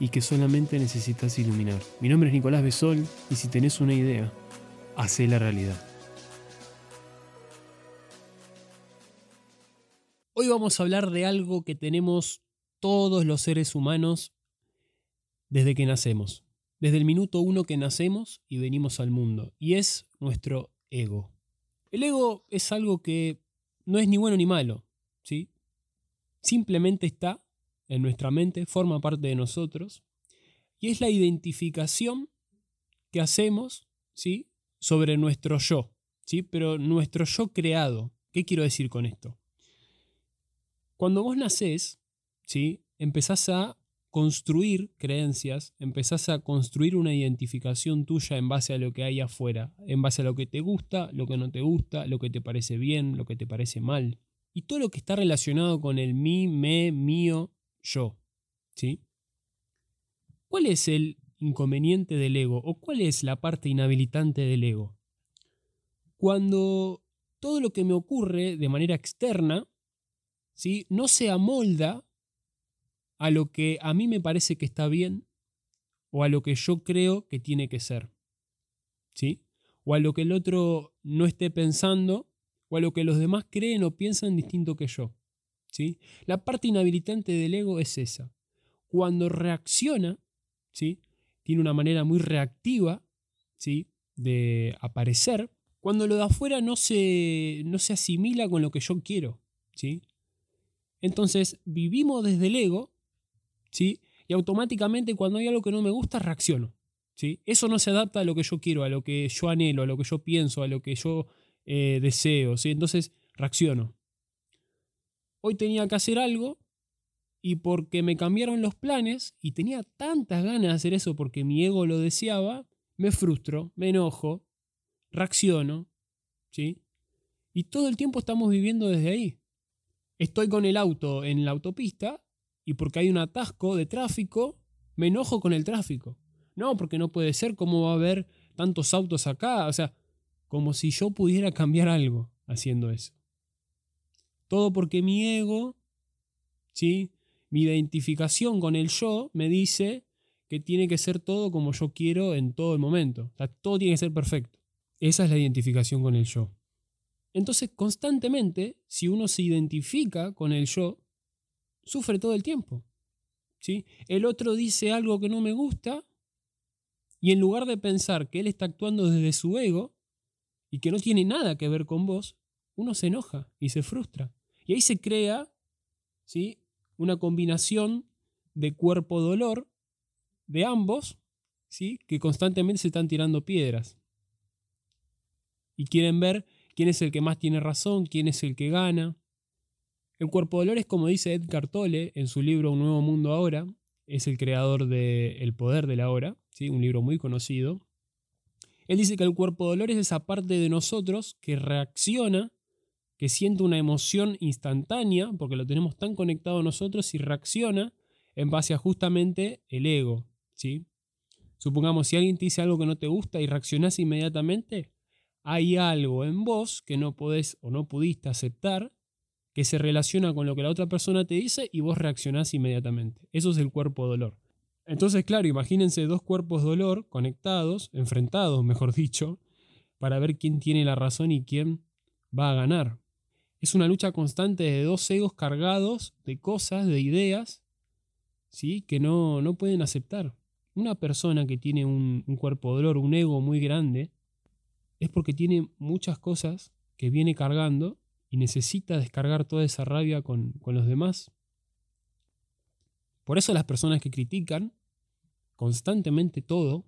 y que solamente necesitas iluminar. Mi nombre es Nicolás Besol y si tenés una idea, hacé la realidad. Hoy vamos a hablar de algo que tenemos todos los seres humanos desde que nacemos, desde el minuto uno que nacemos y venimos al mundo, y es nuestro ego. El ego es algo que no es ni bueno ni malo, ¿sí? Simplemente está en nuestra mente, forma parte de nosotros, y es la identificación que hacemos, ¿sí? Sobre nuestro yo, ¿sí? Pero nuestro yo creado. ¿Qué quiero decir con esto? Cuando vos nacés, ¿sí? Empezás a construir creencias, empezás a construir una identificación tuya en base a lo que hay afuera, en base a lo que te gusta, lo que no te gusta, lo que te parece bien, lo que te parece mal. Y todo lo que está relacionado con el mí, me, mío, yo. ¿Sí? ¿Cuál es el inconveniente del ego o cuál es la parte inhabilitante del ego? Cuando todo lo que me ocurre de manera externa ¿sí? no se amolda a lo que a mí me parece que está bien o a lo que yo creo que tiene que ser. ¿Sí? O a lo que el otro no esté pensando o a lo que los demás creen o piensan distinto que yo. ¿Sí? La parte inhabilitante del ego es esa. Cuando reacciona, ¿sí? tiene una manera muy reactiva ¿sí? de aparecer, cuando lo de afuera no se, no se asimila con lo que yo quiero. ¿sí? Entonces vivimos desde el ego ¿sí? Y automáticamente cuando hay algo que no me gusta, reacciono, ¿sí? Eso no se adapta a lo que yo quiero, a lo que yo anhelo, a lo que yo pienso, a lo que yo eh, deseo, ¿sí? Entonces reacciono. Hoy tenía que hacer algo y porque me cambiaron los planes y tenía tantas ganas de hacer eso porque mi ego lo deseaba, me frustro, me enojo, reacciono, ¿sí? Y todo el tiempo estamos viviendo desde ahí. Estoy con el auto en la autopista y porque hay un atasco de tráfico, me enojo con el tráfico. No, porque no puede ser, ¿cómo va a haber tantos autos acá? O sea, como si yo pudiera cambiar algo haciendo eso. Todo porque mi ego, ¿sí? mi identificación con el yo me dice que tiene que ser todo como yo quiero en todo el momento. O sea, todo tiene que ser perfecto. Esa es la identificación con el yo. Entonces, constantemente, si uno se identifica con el yo, sufre todo el tiempo. ¿sí? El otro dice algo que no me gusta y en lugar de pensar que él está actuando desde su ego y que no tiene nada que ver con vos, uno se enoja y se frustra. Y ahí se crea ¿sí? una combinación de cuerpo-dolor de ambos, ¿sí? que constantemente se están tirando piedras. Y quieren ver quién es el que más tiene razón, quién es el que gana. El cuerpo dolor es como dice Edgar Tolle en su libro Un nuevo mundo ahora, es el creador de El poder de la hora, ¿sí? un libro muy conocido. Él dice que el cuerpo dolor es esa parte de nosotros que reacciona, que siente una emoción instantánea, porque lo tenemos tan conectado a nosotros y reacciona en base a justamente el ego. ¿sí? Supongamos, si alguien te dice algo que no te gusta y reaccionás inmediatamente, hay algo en vos que no podés o no pudiste aceptar que se relaciona con lo que la otra persona te dice y vos reaccionás inmediatamente. Eso es el cuerpo dolor. Entonces, claro, imagínense dos cuerpos dolor conectados, enfrentados, mejor dicho, para ver quién tiene la razón y quién va a ganar. Es una lucha constante de dos egos cargados de cosas, de ideas, ¿sí? que no, no pueden aceptar. Una persona que tiene un, cuerpo dolor, un ego muy grande, es porque tiene muchas cosas que viene cargando y necesita descargar toda esa rabia con, los demás. Por eso las personas que critican constantemente todo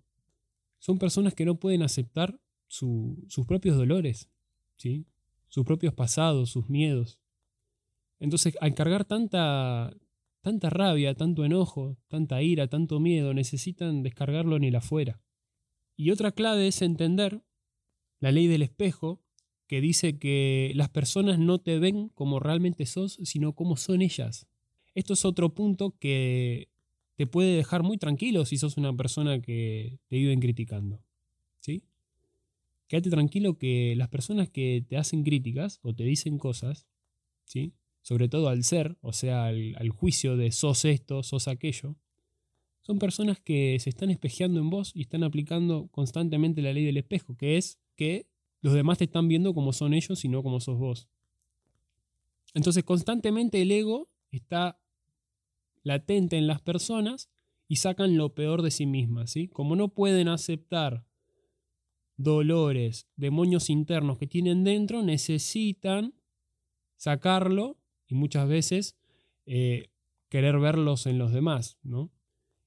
son personas que no pueden aceptar sus propios dolores, ¿sí? Sus propios pasados, sus miedos. Entonces, al cargar tanta, tanta rabia, tanto enojo, tanta ira, tanto miedo, necesitan descargarlo en el afuera. Y otra clave es entender la ley del espejo, que dice que las personas no te ven como realmente sos, sino como son ellas. Esto es otro punto que te puede dejar muy tranquilo si sos una persona que te viven criticando. Quédate tranquilo que las personas que te hacen críticas o te dicen cosas, ¿sí? sobre todo al ser, o sea, al, al juicio de sos esto, sos aquello, son personas que se están espejeando en vos y están aplicando constantemente la ley del espejo, que es que los demás te están viendo como son ellos y no como sos vos. Entonces constantemente el ego está latente en las personas y sacan lo peor de sí mismas. ¿sí? Como no pueden aceptar dolores, demonios internos que tienen dentro, necesitan sacarlo y muchas veces eh, querer verlos en los demás. ¿no?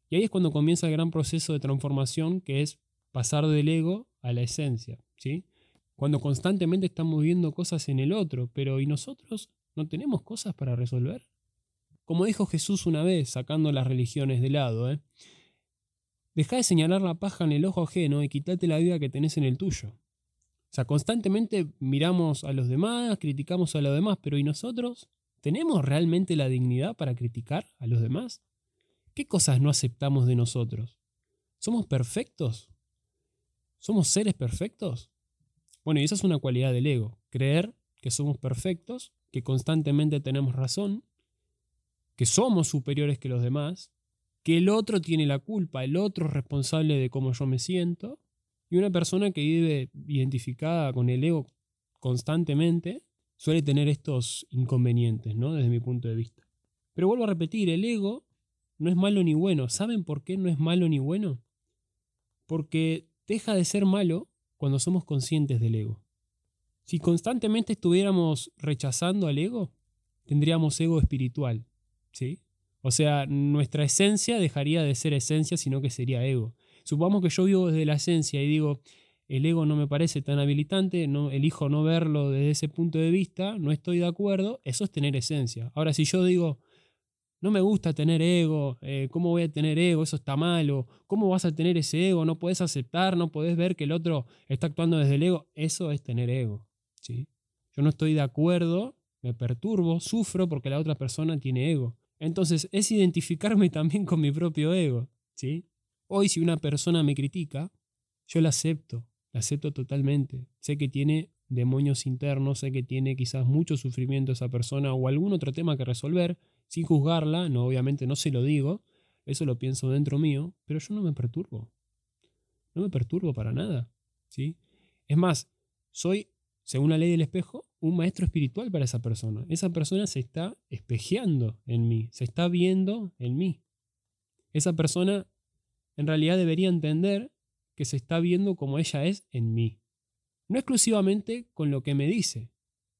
Y ahí es cuando comienza el gran proceso de transformación que es pasar del ego a la esencia. ¿sí? Cuando constantemente estamos viendo cosas en el otro, pero ¿y nosotros no tenemos cosas para resolver? Como dijo Jesús una vez, sacando las religiones de lado, ¿eh? Deja de señalar la paja en el ojo ajeno y quítate la vida que tenés en el tuyo. O sea, constantemente miramos a los demás, criticamos a los demás, pero ¿y nosotros? ¿Tenemos realmente la dignidad para criticar a los demás? ¿Qué cosas no aceptamos de nosotros? ¿Somos perfectos? ¿Somos seres perfectos? Bueno, y esa es una cualidad del ego, creer que somos perfectos, que constantemente tenemos razón, que somos superiores que los demás, que el otro tiene la culpa, el otro es responsable de cómo yo me siento, y una persona que vive identificada con el ego constantemente suele tener estos inconvenientes, ¿no? Desde mi punto de vista. Pero vuelvo a repetir, el ego no es malo ni bueno. ¿Saben por qué no es malo ni bueno? Porque deja de ser malo cuando somos conscientes del ego. Si constantemente estuviéramos rechazando al ego, tendríamos ego espiritual. ¿sí? O sea, nuestra esencia dejaría de ser esencia, sino que sería ego. Supongamos que yo vivo desde la esencia y digo, el ego no me parece tan habilitante, no, elijo no verlo desde ese punto de vista, no estoy de acuerdo, eso es tener esencia. Ahora, si yo digo, no me gusta tener ego, eh, ¿cómo voy a tener ego? Eso está malo, ¿cómo vas a tener ese ego? No puedes aceptar, no puedes ver que el otro está actuando desde el ego, eso es tener ego. ¿sí? Yo no estoy de acuerdo, me perturbo, sufro porque la otra persona tiene ego. Entonces es identificarme también con mi propio ego. ¿sí? Hoy si una persona me critica, yo la acepto, la acepto totalmente. Sé que tiene demonios internos, sé que tiene quizás mucho sufrimiento esa persona o algún otro tema que resolver, sin juzgarla, no, obviamente no se lo digo, eso lo pienso dentro mío, pero yo no me perturbo. No me perturbo para nada. ¿sí? Es más, soy, según la ley del espejo, un maestro espiritual para esa persona. Esa persona se está espejeando en mí, se está viendo en mí. Esa persona en realidad debería entender que se está viendo como ella es en mí. No exclusivamente con lo que me dice,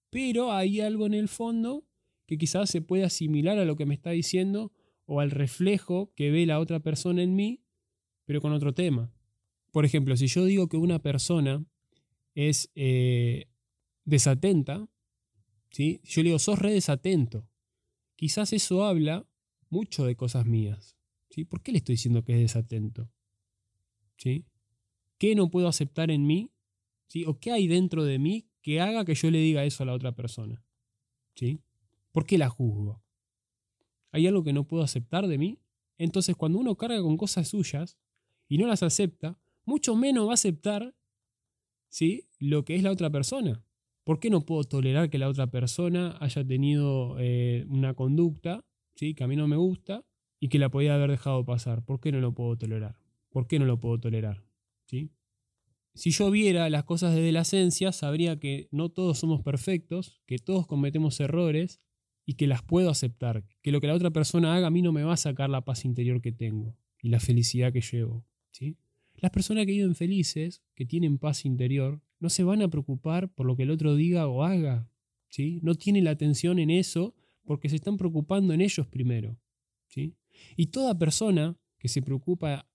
pero hay algo en el fondo que quizás se puede asimilar a lo que me está diciendo o al reflejo que ve la otra persona en mí, pero con otro tema. Por ejemplo, si yo digo que una persona es eh, desatenta, ¿sí? yo le digo, sos re desatento. Quizás eso habla mucho de cosas mías. ¿sí? ¿Por qué le estoy diciendo que es desatento? ¿Sí? ¿Qué no puedo aceptar en mí? ¿Sí? ¿O qué hay dentro de mí que haga que yo le diga eso a la otra persona? ¿Sí? ¿Por qué la juzgo? ¿Hay algo que no puedo aceptar de mí? Entonces cuando uno carga con cosas suyas y no las acepta, mucho menos va a aceptar ¿sí? lo que es la otra persona. ¿Por qué no puedo tolerar que la otra persona haya tenido eh, una conducta ¿sí? que a mí no me gusta y que la podía haber dejado pasar? ¿Por qué no lo puedo tolerar? ¿Por qué no lo puedo tolerar? ¿Sí? Si yo viera las cosas desde la esencia, sabría que no todos somos perfectos, que todos cometemos errores y que las puedo aceptar, que lo que la otra persona haga a mí no me va a sacar la paz interior que tengo y la felicidad que llevo. ¿sí? Las personas que viven felices, que tienen paz interior, no se van a preocupar por lo que el otro diga o haga. ¿sí? No tienen la atención en eso porque se están preocupando en ellos primero. ¿sí? Y toda persona que se preocupa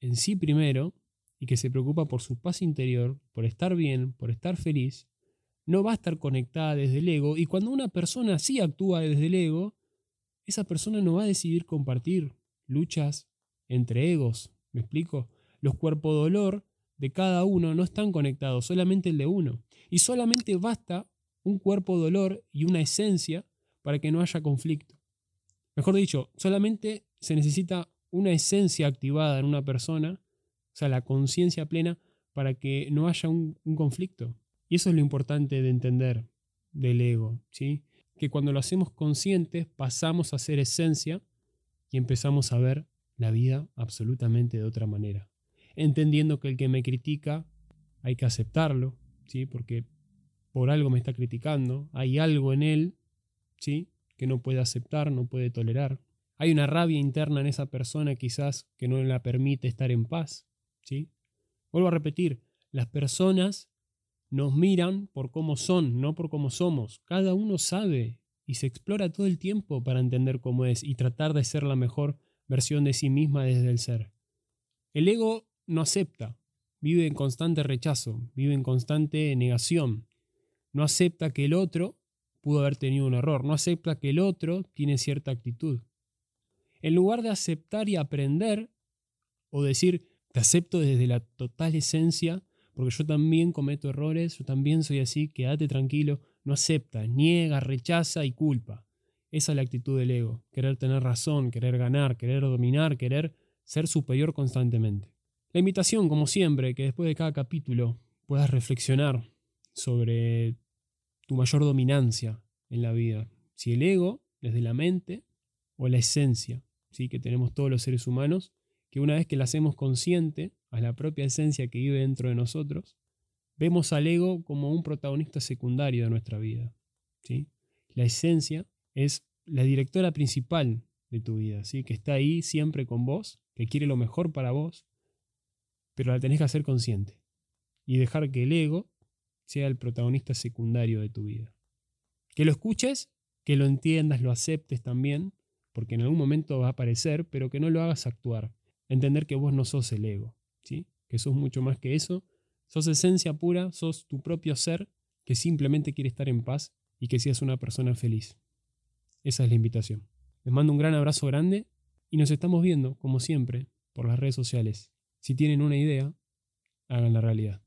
en sí primero y que se preocupa por su paz interior, por estar bien, por estar feliz, no va a estar conectada desde el ego. Y cuando una persona sí actúa desde el ego, esa persona no va a decidir compartir luchas entre egos. ¿Me explico? Los cuerpos dolor de cada uno no están conectados, solamente el de uno. Y solamente basta un cuerpo dolor y una esencia para que no haya conflicto. Mejor dicho, solamente se necesita una esencia activada en una persona, o sea, la conciencia plena, para que no haya un, un, conflicto. Y eso es lo importante de entender del ego, ¿sí? Que cuando lo hacemos conscientes pasamos a ser esencia y empezamos a ver la vida absolutamente de otra manera. Entendiendo que el que me critica hay que aceptarlo, ¿sí? Porque por algo me está criticando, hay algo en él, ¿sí? Que no puede aceptar, no puede tolerar. Hay una rabia interna en esa persona quizás que no la permite estar en paz, ¿sí? Vuelvo a repetir, las personas nos miran por cómo son, no por cómo somos. Cada uno sabe y se explora todo el tiempo para entender cómo es y tratar de ser la mejor versión de sí misma desde el ser. El ego no acepta, vive en constante rechazo, vive en constante negación. No acepta que el otro pudo haber tenido un error, no acepta que el otro tiene cierta actitud. En lugar de aceptar y aprender, o decir, te acepto desde la total esencia, porque yo también cometo errores, yo también soy así, quédate tranquilo, no acepta, niega, rechaza y culpa. Esa es la actitud del ego, querer tener razón, querer ganar, querer dominar, querer ser superior constantemente. La invitación, como siempre, que después de cada capítulo puedas reflexionar sobre tu mayor dominancia en la vida. Si el ego, desde la mente, o la esencia ¿sí? que tenemos todos los seres humanos, que una vez que la hacemos consciente a la propia esencia que vive dentro de nosotros, vemos al ego como un protagonista secundario de nuestra vida. ¿sí? La esencia es la directora principal de tu vida, ¿sí? que está ahí siempre con vos, que quiere lo mejor para vos, pero la tenés que hacer consciente y dejar que el ego sea el protagonista secundario de tu vida. Que lo escuches, que lo entiendas, lo aceptes también, porque en algún momento va a aparecer, pero que no lo hagas actuar. Entender que vos no sos el ego, ¿sí? que sos mucho más que eso, sos esencia pura, sos tu propio ser que simplemente quiere estar en paz y que seas una persona feliz. Esa es la invitación. Les mando un gran abrazo grande y nos estamos viendo, como siempre, por las redes sociales. Si tienen una idea, hagan la realidad.